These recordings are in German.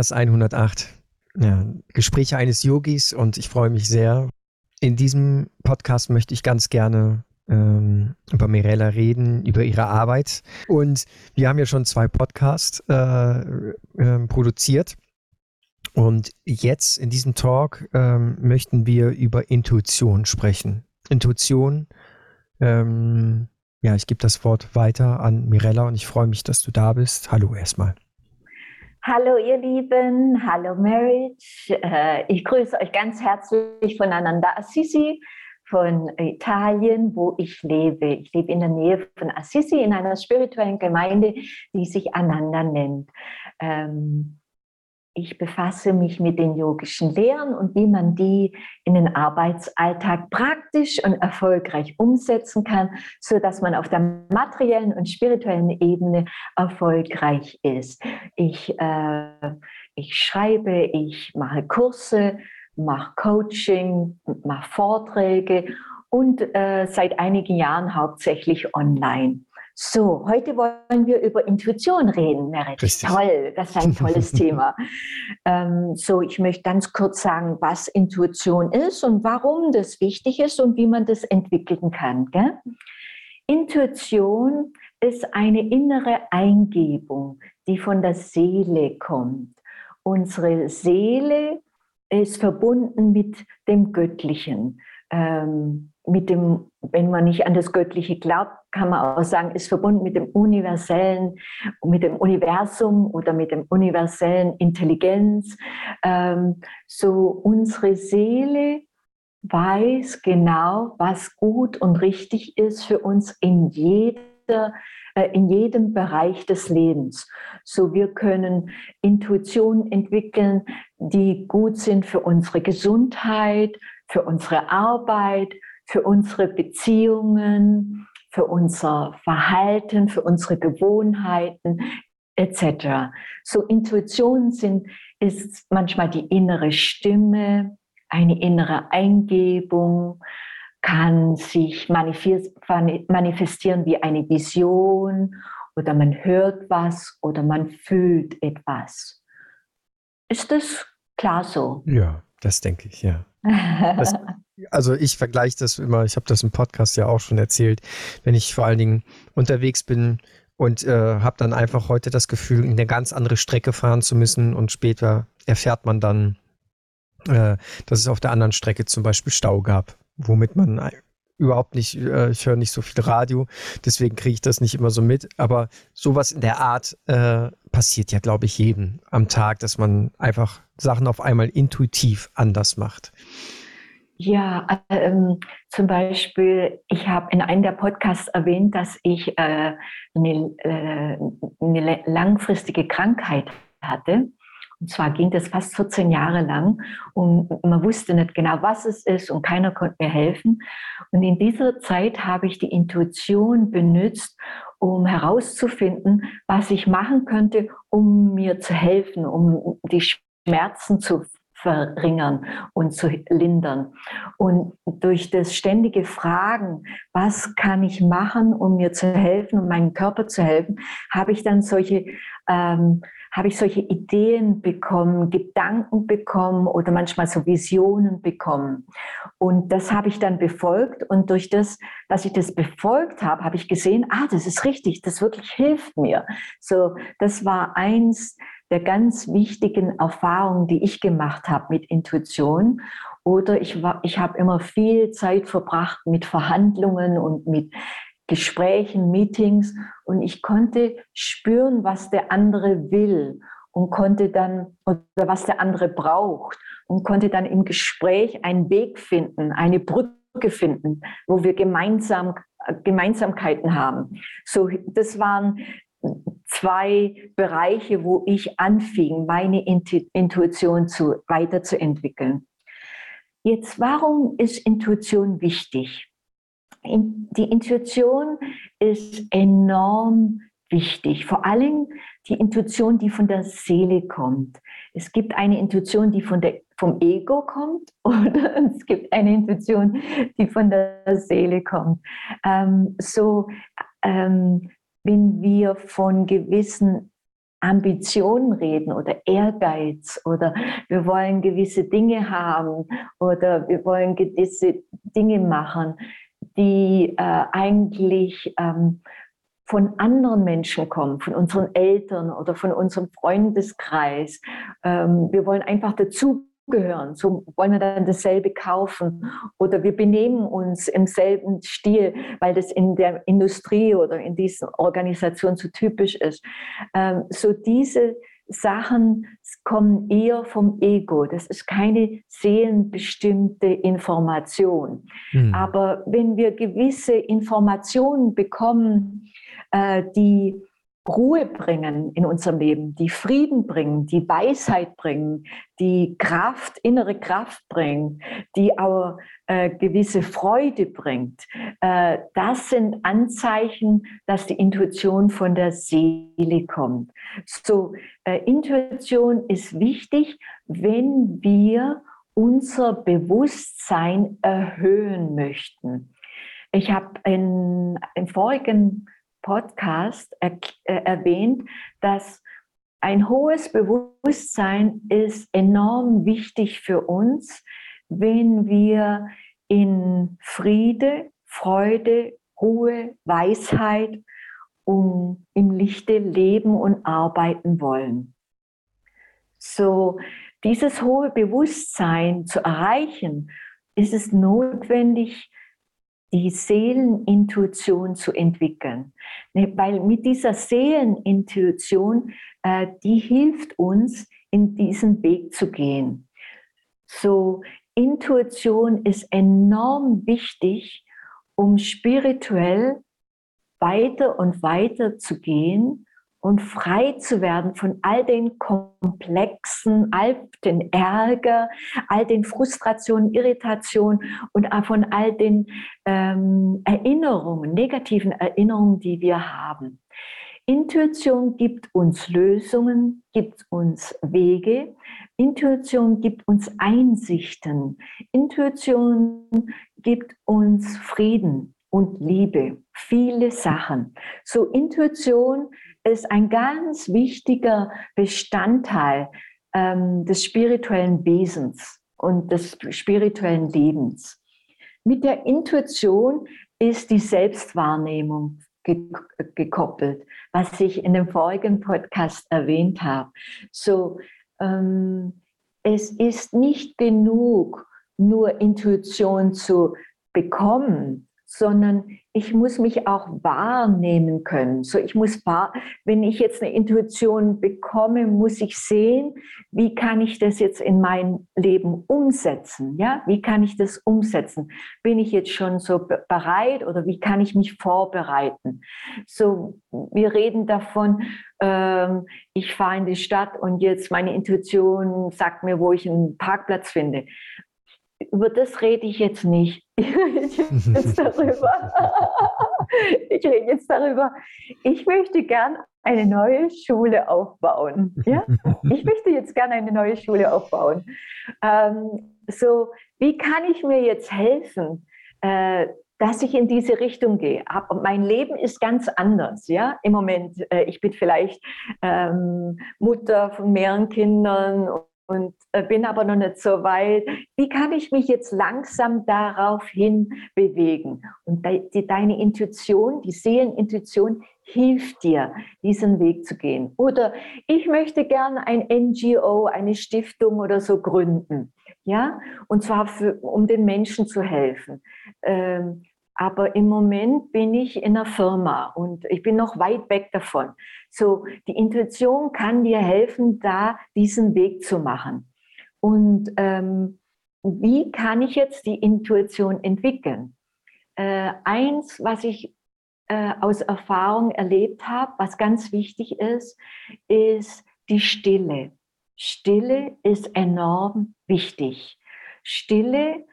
Podcast 108. Ja, Gespräche eines Yogis und ich freue mich sehr. In diesem Podcast möchte ich ganz gerne ähm, über Mirella reden, über ihre Arbeit. Und wir haben ja schon zwei Podcasts äh, äh, produziert. Und jetzt in diesem Talk ähm, möchten wir über Intuition sprechen. Intuition, ähm, ja, ich gebe das Wort weiter an Mirella und ich freue mich, dass du da bist. Hallo erstmal. Hallo ihr Lieben, hallo Marriage. Äh, ich grüße euch ganz herzlich von Ananda Assisi, von Italien, wo ich lebe. Ich lebe in der Nähe von Assisi in einer spirituellen Gemeinde, die sich Ananda nennt. Ähm, ich befasse mich mit den yogischen Lehren und wie man die in den Arbeitsalltag praktisch und erfolgreich umsetzen kann, so dass man auf der materiellen und spirituellen Ebene erfolgreich ist. Ich, äh, ich schreibe, ich mache Kurse, mache Coaching, mache Vorträge und äh, seit einigen Jahren hauptsächlich online. So, heute wollen wir über Intuition reden, Merit. Richtig. Toll, das ist ein tolles Thema. Ähm, so, ich möchte ganz kurz sagen, was Intuition ist und warum das wichtig ist und wie man das entwickeln kann. Gell? Intuition ist eine innere Eingebung, die von der Seele kommt. Unsere Seele ist verbunden mit dem Göttlichen. Ähm, mit dem, wenn man nicht an das Göttliche glaubt, kann man auch sagen, ist verbunden mit dem universellen, mit dem Universum oder mit dem universellen Intelligenz. Ähm, so unsere Seele weiß genau, was gut und richtig ist für uns in jeder äh, in jedem Bereich des Lebens. So wir können Intuitionen entwickeln, die gut sind für unsere Gesundheit, für unsere Arbeit, für unsere Beziehungen, für unser Verhalten, für unsere Gewohnheiten etc. So Intuition sind, ist manchmal die innere Stimme, eine innere Eingebung, kann sich manifestieren wie eine Vision oder man hört was oder man fühlt etwas. Ist das klar so? Ja, das denke ich, ja. Das, also ich vergleiche das immer, ich habe das im Podcast ja auch schon erzählt, wenn ich vor allen Dingen unterwegs bin und äh, habe dann einfach heute das Gefühl, eine ganz andere Strecke fahren zu müssen und später erfährt man dann, äh, dass es auf der anderen Strecke zum Beispiel Stau gab, womit man überhaupt nicht, äh, ich höre nicht so viel Radio, deswegen kriege ich das nicht immer so mit, aber sowas in der Art äh, passiert ja, glaube ich, jedem am Tag, dass man einfach Sachen auf einmal intuitiv anders macht. Ja, ähm, zum Beispiel, ich habe in einem der Podcasts erwähnt, dass ich äh, eine, äh, eine langfristige Krankheit hatte. Und zwar ging das fast 14 Jahre lang und man wusste nicht genau, was es ist und keiner konnte mir helfen. Und in dieser Zeit habe ich die Intuition benutzt, um herauszufinden, was ich machen könnte, um mir zu helfen, um die Schmerzen zu verringern und zu lindern. Und durch das ständige Fragen, was kann ich machen, um mir zu helfen, um meinem Körper zu helfen, habe ich dann solche, ähm, habe ich solche Ideen bekommen, Gedanken bekommen oder manchmal so Visionen bekommen. Und das habe ich dann befolgt. Und durch das, dass ich das befolgt habe, habe ich gesehen, ah, das ist richtig, das wirklich hilft mir. So, das war eins der ganz wichtigen Erfahrungen, die ich gemacht habe mit Intuition. Oder ich, war, ich habe immer viel Zeit verbracht mit Verhandlungen und mit Gesprächen, Meetings und ich konnte spüren, was der andere will und konnte dann, oder was der andere braucht und konnte dann im Gespräch einen Weg finden, eine Brücke finden, wo wir gemeinsam Gemeinsamkeiten haben. So, das waren zwei Bereiche, wo ich anfing, meine Intuition zu, weiterzuentwickeln. Jetzt, warum ist Intuition wichtig? Die Intuition ist enorm wichtig, vor allem die Intuition, die von der Seele kommt. Es gibt eine Intuition, die von der, vom Ego kommt oder es gibt eine Intuition, die von der Seele kommt. Ähm, so ähm, wenn wir von gewissen Ambitionen reden oder Ehrgeiz oder wir wollen gewisse Dinge haben oder wir wollen gewisse Dinge machen, die äh, eigentlich ähm, von anderen Menschen kommen, von unseren Eltern oder von unserem Freundeskreis. Ähm, wir wollen einfach dazugehören. So wollen wir dann dasselbe kaufen oder wir benehmen uns im selben Stil, weil das in der Industrie oder in diesen Organisationen so typisch ist. Ähm, so diese Sachen kommen eher vom Ego. Das ist keine seelenbestimmte Information. Mhm. Aber wenn wir gewisse Informationen bekommen, äh, die Ruhe bringen in unserem Leben, die Frieden bringen, die Weisheit bringen, die Kraft, innere Kraft bringen, die auch äh, gewisse Freude bringt. Äh, das sind Anzeichen, dass die Intuition von der Seele kommt. So, äh, Intuition ist wichtig, wenn wir unser Bewusstsein erhöhen möchten. Ich habe in, im vorigen Podcast er, äh, erwähnt, dass ein hohes Bewusstsein ist enorm wichtig für uns, wenn wir in Friede, Freude, Ruhe, Weisheit um im Lichte leben und arbeiten wollen. So dieses hohe Bewusstsein zu erreichen, ist es notwendig, die Seelenintuition zu entwickeln. Ne, weil mit dieser Seelenintuition, äh, die hilft uns, in diesen Weg zu gehen. So, Intuition ist enorm wichtig, um spirituell weiter und weiter zu gehen und frei zu werden von all den Komplexen, all den Ärger, all den Frustrationen, Irritationen und von all den ähm, Erinnerungen, negativen Erinnerungen, die wir haben. Intuition gibt uns Lösungen, gibt uns Wege. Intuition gibt uns Einsichten. Intuition gibt uns Frieden und Liebe. Viele Sachen. So Intuition ist ein ganz wichtiger Bestandteil ähm, des spirituellen Wesens und des spirituellen Lebens. Mit der Intuition ist die Selbstwahrnehmung gekoppelt, was ich in dem vorigen Podcast erwähnt habe. So, ähm, es ist nicht genug, nur Intuition zu bekommen, sondern ich muss mich auch wahrnehmen können. So, ich muss wahr, wenn ich jetzt eine Intuition bekomme, muss ich sehen, wie kann ich das jetzt in mein Leben umsetzen? Ja, wie kann ich das umsetzen? Bin ich jetzt schon so bereit oder wie kann ich mich vorbereiten? So, wir reden davon, ähm, ich fahre in die Stadt und jetzt meine Intuition sagt mir, wo ich einen Parkplatz finde über das rede ich jetzt nicht. Ich rede jetzt darüber. ich rede jetzt darüber. Ich möchte gern eine neue Schule aufbauen. Ja? Ich möchte jetzt gerne eine neue Schule aufbauen. Ähm, so, wie kann ich mir jetzt helfen, äh, dass ich in diese Richtung gehe. mein Leben ist ganz anders, ja. Im Moment, äh, ich bin vielleicht ähm, Mutter von mehreren Kindern und äh, bin aber noch nicht so weit. Wie kann ich mich jetzt langsam darauf hin bewegen? Und die, deine Intuition, die Seelenintuition hilft dir, diesen Weg zu gehen. Oder ich möchte gerne ein NGO, eine Stiftung oder so gründen. Ja, und zwar für, um den Menschen zu helfen. Ähm, aber im Moment bin ich in einer Firma und ich bin noch weit weg davon. So, die Intuition kann dir helfen, da diesen Weg zu machen. Und ähm, wie kann ich jetzt die Intuition entwickeln? Äh, eins, was ich äh, aus Erfahrung erlebt habe, was ganz wichtig ist, ist die Stille. Stille ist enorm wichtig. Stille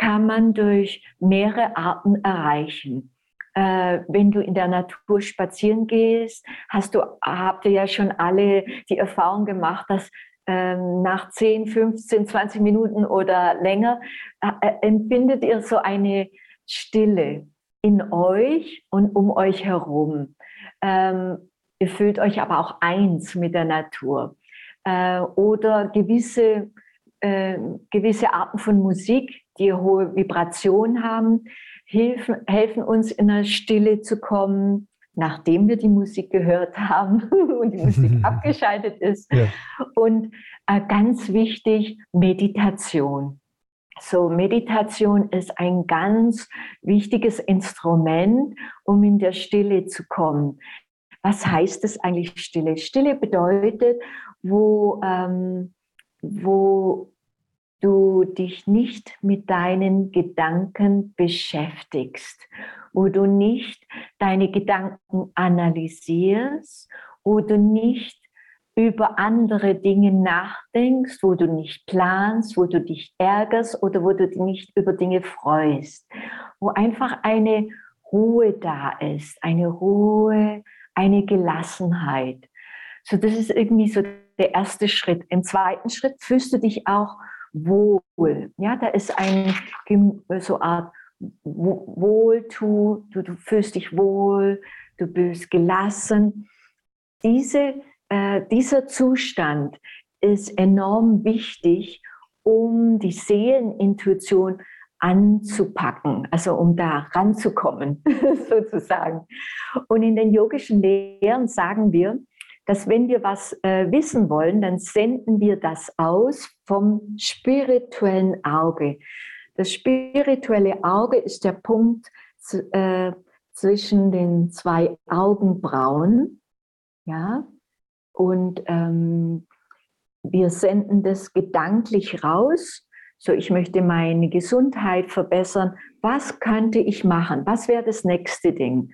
kann man durch mehrere Arten erreichen. Äh, wenn du in der Natur spazieren gehst, hast du, habt ihr ja schon alle die Erfahrung gemacht, dass ähm, nach 10, 15, 20 Minuten oder länger äh, äh, empfindet ihr so eine Stille in euch und um euch herum. Ähm, ihr fühlt euch aber auch eins mit der Natur. Äh, oder gewisse, gewisse Arten von Musik, die hohe Vibration haben, helfen, helfen uns in der Stille zu kommen, nachdem wir die Musik gehört haben und die Musik abgeschaltet ist. Ja. Und äh, ganz wichtig, Meditation. So, Meditation ist ein ganz wichtiges Instrument, um in der Stille zu kommen. Was heißt es eigentlich Stille? Stille bedeutet, wo, ähm, wo dich nicht mit deinen Gedanken beschäftigst, wo du nicht deine Gedanken analysierst, wo du nicht über andere Dinge nachdenkst, wo du nicht planst, wo du dich ärgerst oder wo du dich nicht über Dinge freust, wo einfach eine Ruhe da ist, eine Ruhe, eine Gelassenheit. So, das ist irgendwie so der erste Schritt. Im zweiten Schritt fühlst du dich auch wohl. Ja, da ist ein so Art Wohltu, du, du fühlst dich wohl, du bist gelassen. Diese äh, dieser Zustand ist enorm wichtig, um die Seelenintuition anzupacken, also um da ranzukommen, sozusagen. Und in den yogischen Lehren sagen wir, dass wenn wir was äh, wissen wollen, dann senden wir das aus vom spirituellen Auge. Das spirituelle Auge ist der Punkt äh, zwischen den zwei Augenbrauen, ja, und ähm, wir senden das gedanklich raus. So, ich möchte meine Gesundheit verbessern. Was könnte ich machen? Was wäre das nächste Ding?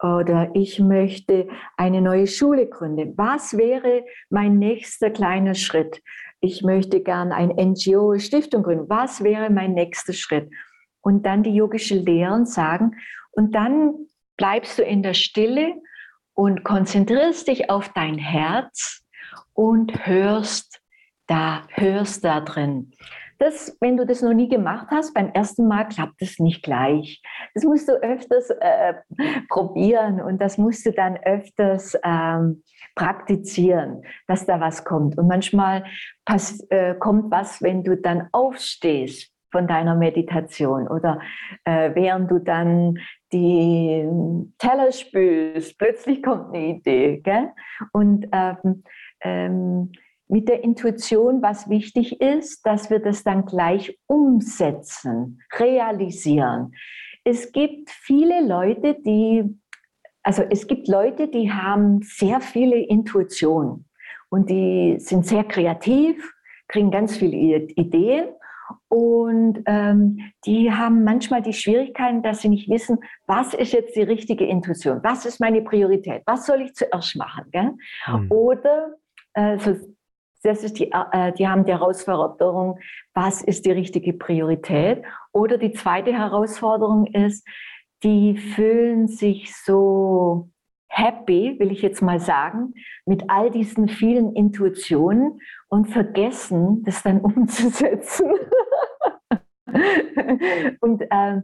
Oder ich möchte eine neue Schule gründen. Was wäre mein nächster kleiner Schritt? Ich möchte gern ein NGO, Stiftung gründen. Was wäre mein nächster Schritt? Und dann die yogische Lehren sagen, und dann bleibst du in der Stille und konzentrierst dich auf dein Herz und hörst da, hörst da drin. Das, wenn du das noch nie gemacht hast, beim ersten Mal klappt es nicht gleich. Das musst du öfters äh, probieren und das musst du dann öfters ähm, praktizieren, dass da was kommt. Und manchmal pass, äh, kommt was, wenn du dann aufstehst von deiner Meditation oder äh, während du dann die Teller spülst, plötzlich kommt eine Idee. Gell? Und ähm, ähm, mit der Intuition, was wichtig ist, dass wir das dann gleich umsetzen, realisieren. Es gibt viele Leute, die, also es gibt Leute, die haben sehr viele Intuitionen und die sind sehr kreativ, kriegen ganz viele Ideen und ähm, die haben manchmal die Schwierigkeiten, dass sie nicht wissen, was ist jetzt die richtige Intuition, was ist meine Priorität, was soll ich zuerst machen. Gell? Mhm. Oder äh, so, das ist die, äh, die haben die Herausforderung, was ist die richtige Priorität. Oder die zweite Herausforderung ist, die fühlen sich so happy, will ich jetzt mal sagen, mit all diesen vielen Intuitionen und vergessen, das dann umzusetzen. und ähm,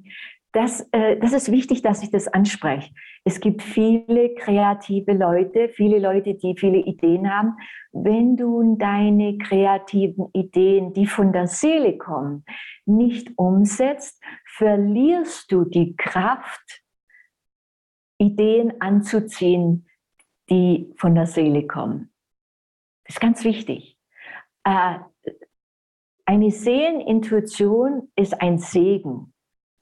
das, äh, das ist wichtig, dass ich das anspreche. Es gibt viele kreative Leute, viele Leute, die viele Ideen haben. Wenn du deine kreativen Ideen, die von der Seele kommen, nicht umsetzt, verlierst du die Kraft, Ideen anzuziehen, die von der Seele kommen. Das ist ganz wichtig. Äh, eine Seelenintuition ist ein Segen.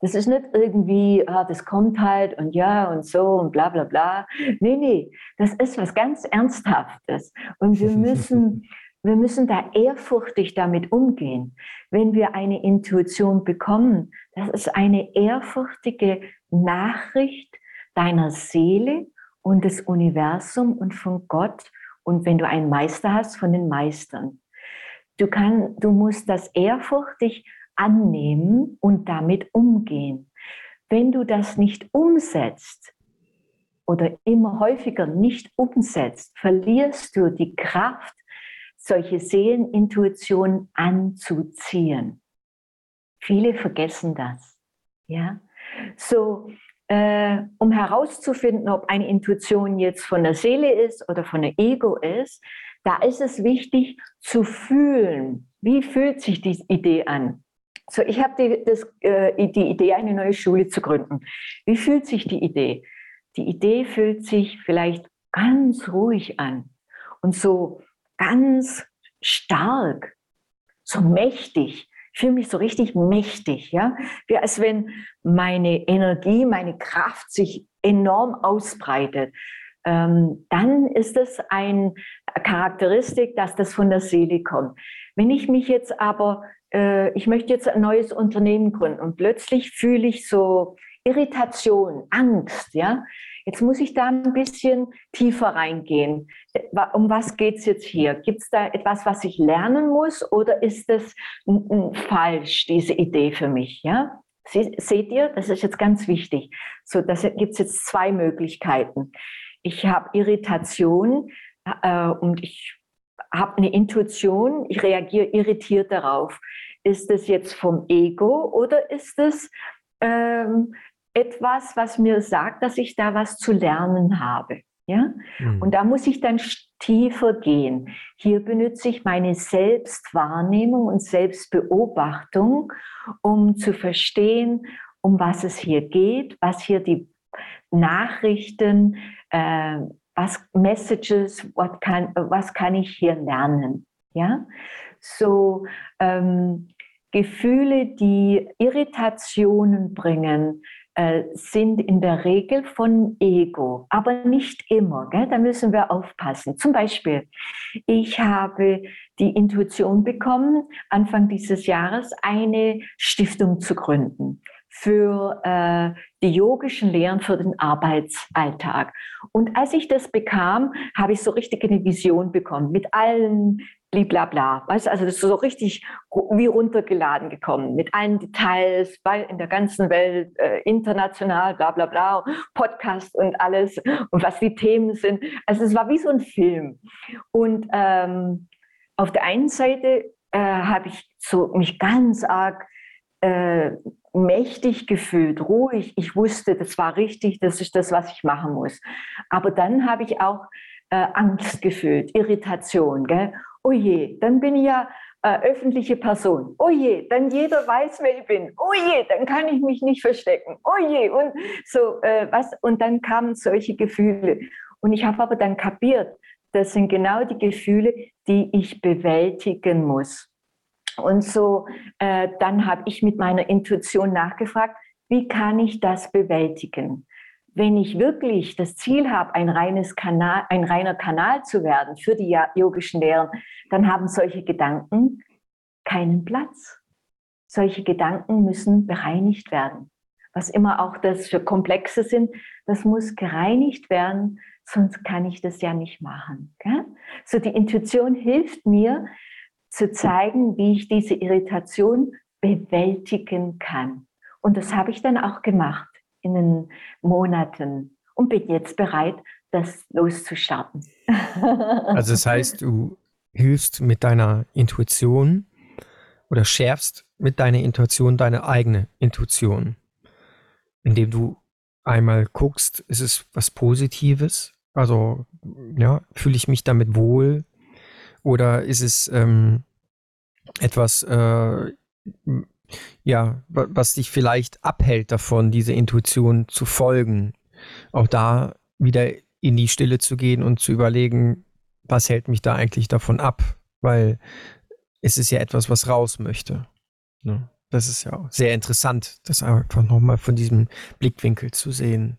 Das ist nicht irgendwie, ah, das kommt halt und ja und so und bla bla bla. Nee, nee, das ist was ganz Ernsthaftes. Und wir müssen, wir müssen da ehrfurchtig damit umgehen. Wenn wir eine Intuition bekommen, das ist eine ehrfurchtige Nachricht deiner Seele und des Universums und von Gott und wenn du einen Meister hast, von den Meistern. Du, kann, du musst das ehrfurchtig annehmen und damit umgehen. Wenn du das nicht umsetzt oder immer häufiger nicht umsetzt, verlierst du die Kraft, solche Seelenintuitionen anzuziehen. Viele vergessen das. Ja, so äh, um herauszufinden, ob eine Intuition jetzt von der Seele ist oder von der Ego ist, da ist es wichtig zu fühlen. Wie fühlt sich die Idee an? So, ich habe die, äh, die Idee, eine neue Schule zu gründen. Wie fühlt sich die Idee? Die Idee fühlt sich vielleicht ganz ruhig an und so ganz stark, so mächtig. Ich fühle mich so richtig mächtig, ja, wie als wenn meine Energie, meine Kraft sich enorm ausbreitet. Ähm, dann ist es eine Charakteristik, dass das von der Seele kommt. Wenn ich mich jetzt aber, äh, ich möchte jetzt ein neues Unternehmen gründen und plötzlich fühle ich so Irritation, Angst, ja, Jetzt muss ich da ein bisschen tiefer reingehen. Um was geht es jetzt hier? Gibt es da etwas, was ich lernen muss oder ist das falsch, diese Idee für mich? Ja? Seht ihr, das ist jetzt ganz wichtig. So, das gibt es jetzt zwei Möglichkeiten. Ich habe Irritation äh, und ich habe eine Intuition, ich reagiere irritiert darauf. Ist es jetzt vom Ego oder ist es ähm, etwas, was mir sagt, dass ich da was zu lernen habe. Ja? Mhm. Und da muss ich dann tiefer gehen. Hier benutze ich meine Selbstwahrnehmung und Selbstbeobachtung, um zu verstehen, um was es hier geht, was hier die Nachrichten, äh, was Messages, kann, was kann ich hier lernen. Ja? So ähm, Gefühle, die Irritationen bringen, äh, sind in der Regel von Ego, aber nicht immer. Gell? Da müssen wir aufpassen. Zum Beispiel, ich habe die Intuition bekommen, Anfang dieses Jahres eine Stiftung zu gründen für äh, die yogischen Lehren für den Arbeitsalltag. Und als ich das bekam, habe ich so richtig eine Vision bekommen mit allen bliblabla. Weißt also das ist so richtig wie runtergeladen gekommen mit allen Details, in der ganzen Welt äh, international, bla bla bla, Podcast und alles und was die Themen sind. Also es war wie so ein Film. Und ähm, auf der einen Seite äh, habe ich so mich ganz arg äh, mächtig gefühlt, ruhig. Ich wusste, das war richtig, das ist das, was ich machen muss. Aber dann habe ich auch äh, Angst gefühlt, Irritation. Gell? Oh je, dann bin ich ja äh, öffentliche Person. Oh je, dann jeder weiß, wer ich bin. Oh je, dann kann ich mich nicht verstecken. Oh je, und so äh, was. Und dann kamen solche Gefühle. Und ich habe aber dann kapiert, das sind genau die Gefühle, die ich bewältigen muss. Und so, äh, dann habe ich mit meiner Intuition nachgefragt, wie kann ich das bewältigen? Wenn ich wirklich das Ziel habe, ein, reines Kanal, ein reiner Kanal zu werden für die yogischen Lehren, dann haben solche Gedanken keinen Platz. Solche Gedanken müssen bereinigt werden. Was immer auch das für Komplexe sind, das muss gereinigt werden, sonst kann ich das ja nicht machen. Gell? So die Intuition hilft mir, zu zeigen, wie ich diese Irritation bewältigen kann. Und das habe ich dann auch gemacht in den Monaten und bin jetzt bereit, das loszustarten. Also das heißt, du hilfst mit deiner Intuition oder schärfst mit deiner Intuition deine eigene Intuition, indem du einmal guckst, ist es was Positives? Also ja, fühle ich mich damit wohl? Oder ist es ähm, etwas, äh, ja, was dich vielleicht abhält davon, diese Intuition zu folgen? Auch da wieder in die Stille zu gehen und zu überlegen, was hält mich da eigentlich davon ab? Weil es ist ja etwas, was raus möchte. Ne? Das ist ja auch sehr interessant, das einfach nochmal von diesem Blickwinkel zu sehen.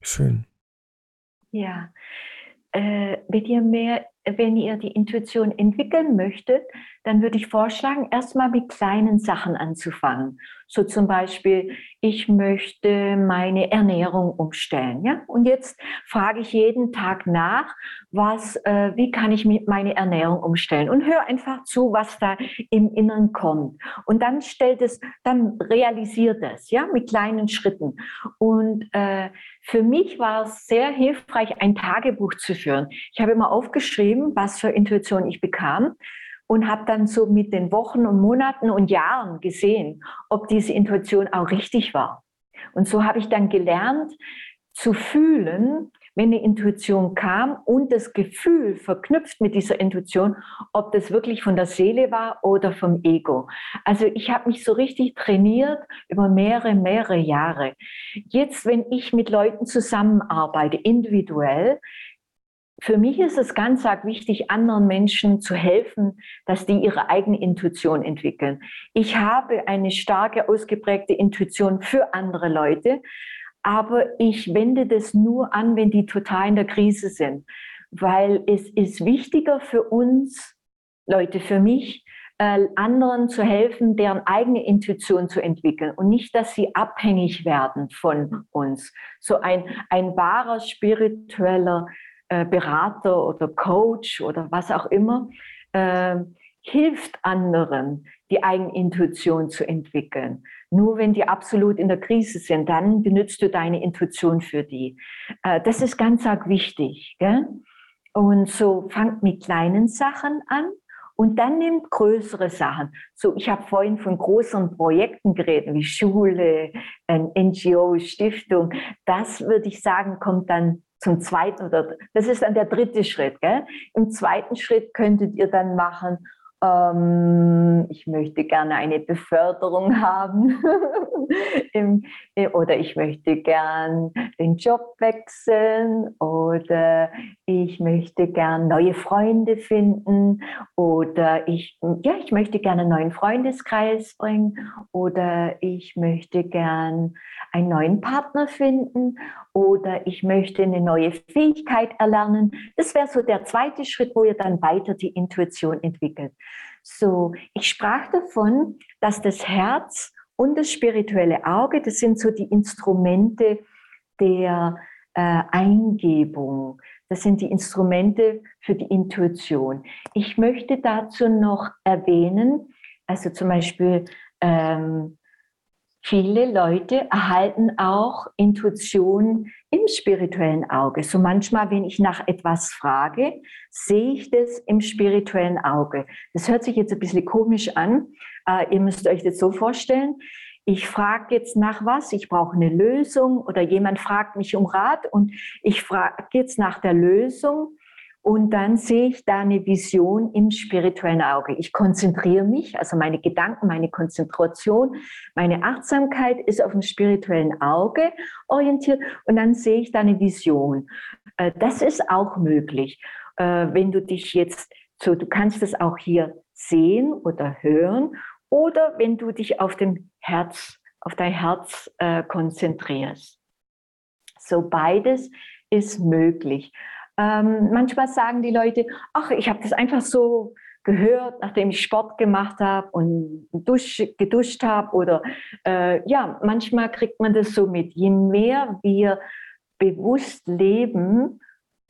Schön. Ja, äh, wenn ihr mehr, wenn ihr die Intuition entwickeln möchtet, dann würde ich vorschlagen, erstmal mit kleinen Sachen anzufangen. So zum Beispiel, ich möchte meine Ernährung umstellen. Ja? Und jetzt frage ich jeden Tag nach, was, äh, wie kann ich meine Ernährung umstellen? Und höre einfach zu, was da im Inneren kommt. Und dann stellt es, dann realisiert es, ja, mit kleinen Schritten. Und äh, für mich war es sehr hilfreich, ein Tagebuch zu führen. Ich habe immer aufgeschrieben, was für Intuition ich bekam und habe dann so mit den Wochen und Monaten und Jahren gesehen, ob diese Intuition auch richtig war. Und so habe ich dann gelernt zu fühlen, wenn eine Intuition kam und das Gefühl verknüpft mit dieser Intuition, ob das wirklich von der Seele war oder vom Ego. Also ich habe mich so richtig trainiert über mehrere, mehrere Jahre. Jetzt, wenn ich mit Leuten zusammenarbeite, individuell, für mich ist es ganz arg wichtig, anderen Menschen zu helfen, dass die ihre eigene Intuition entwickeln. Ich habe eine starke, ausgeprägte Intuition für andere Leute, aber ich wende das nur an, wenn die total in der Krise sind, weil es ist wichtiger für uns, Leute, für mich, äh, anderen zu helfen, deren eigene Intuition zu entwickeln und nicht, dass sie abhängig werden von uns. So ein, ein wahrer spiritueller äh, Berater oder Coach oder was auch immer äh, hilft anderen, die eigene Intuition zu entwickeln. Nur wenn die absolut in der Krise sind, dann benutzt du deine Intuition für die. Äh, das ist ganz arg wichtig. Gell? Und so fangt mit kleinen Sachen an und dann nimmt größere Sachen. So, ich habe vorhin von großen Projekten geredet, wie Schule, NGO, Stiftung. Das würde ich sagen, kommt dann zum zweiten oder das ist dann der dritte Schritt. Gell? Im zweiten Schritt könntet ihr dann machen, ähm, ich möchte gerne eine Beförderung haben Im, äh, oder ich möchte gern den Job wechseln oder ich möchte gern neue Freunde finden oder ich, ja, ich möchte gerne einen neuen Freundeskreis bringen oder ich möchte gern einen neuen Partner finden oder ich möchte eine neue Fähigkeit erlernen. Das wäre so der zweite Schritt, wo ihr dann weiter die Intuition entwickelt. So, ich sprach davon, dass das Herz und das spirituelle Auge, das sind so die Instrumente der äh, Eingebung. Das sind die Instrumente für die Intuition. Ich möchte dazu noch erwähnen, also zum Beispiel ähm, viele Leute erhalten auch Intuition im spirituellen Auge. So manchmal, wenn ich nach etwas frage, sehe ich das im spirituellen Auge. Das hört sich jetzt ein bisschen komisch an. Äh, ihr müsst euch das so vorstellen. Ich frage jetzt nach was, ich brauche eine Lösung oder jemand fragt mich um Rat und ich frage jetzt nach der Lösung und dann sehe ich da eine Vision im spirituellen Auge. Ich konzentriere mich, also meine Gedanken, meine Konzentration, meine Achtsamkeit ist auf dem spirituellen Auge orientiert und dann sehe ich da eine Vision. Äh, das ist auch möglich. Äh, wenn du dich jetzt so, du kannst es auch hier sehen oder hören oder wenn du dich auf dem Herz, auf dein Herz äh, konzentrierst. So beides ist möglich. Ähm, manchmal sagen die Leute, ach, ich habe das einfach so gehört, nachdem ich Sport gemacht habe und dusch, geduscht habe. Oder äh, ja, manchmal kriegt man das so mit. Je mehr wir bewusst leben,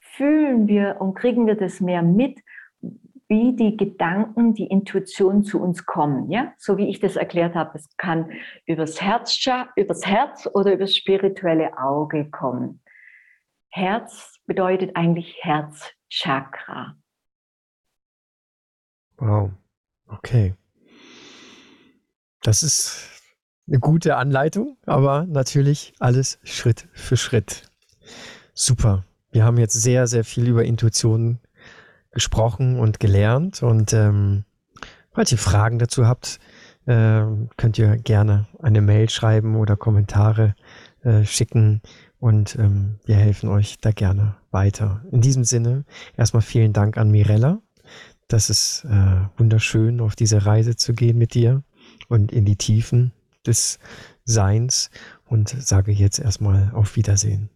fühlen wir und kriegen wir das mehr mit, wie die Gedanken, die Intuition zu uns kommen. Ja? So wie ich das erklärt habe, es kann übers Herz, übers Herz oder übers spirituelle Auge kommen. Herz bedeutet eigentlich Herzchakra. Wow, okay. Das ist eine gute Anleitung, aber natürlich alles Schritt für Schritt. Super. Wir haben jetzt sehr, sehr viel über Intuition gesprochen und gelernt. Und ähm, falls ihr Fragen dazu habt, äh, könnt ihr gerne eine Mail schreiben oder Kommentare äh, schicken. Und ähm, wir helfen euch da gerne weiter. In diesem Sinne, erstmal vielen Dank an Mirella. Das ist äh, wunderschön, auf diese Reise zu gehen mit dir und in die Tiefen des Seins und sage jetzt erstmal auf Wiedersehen.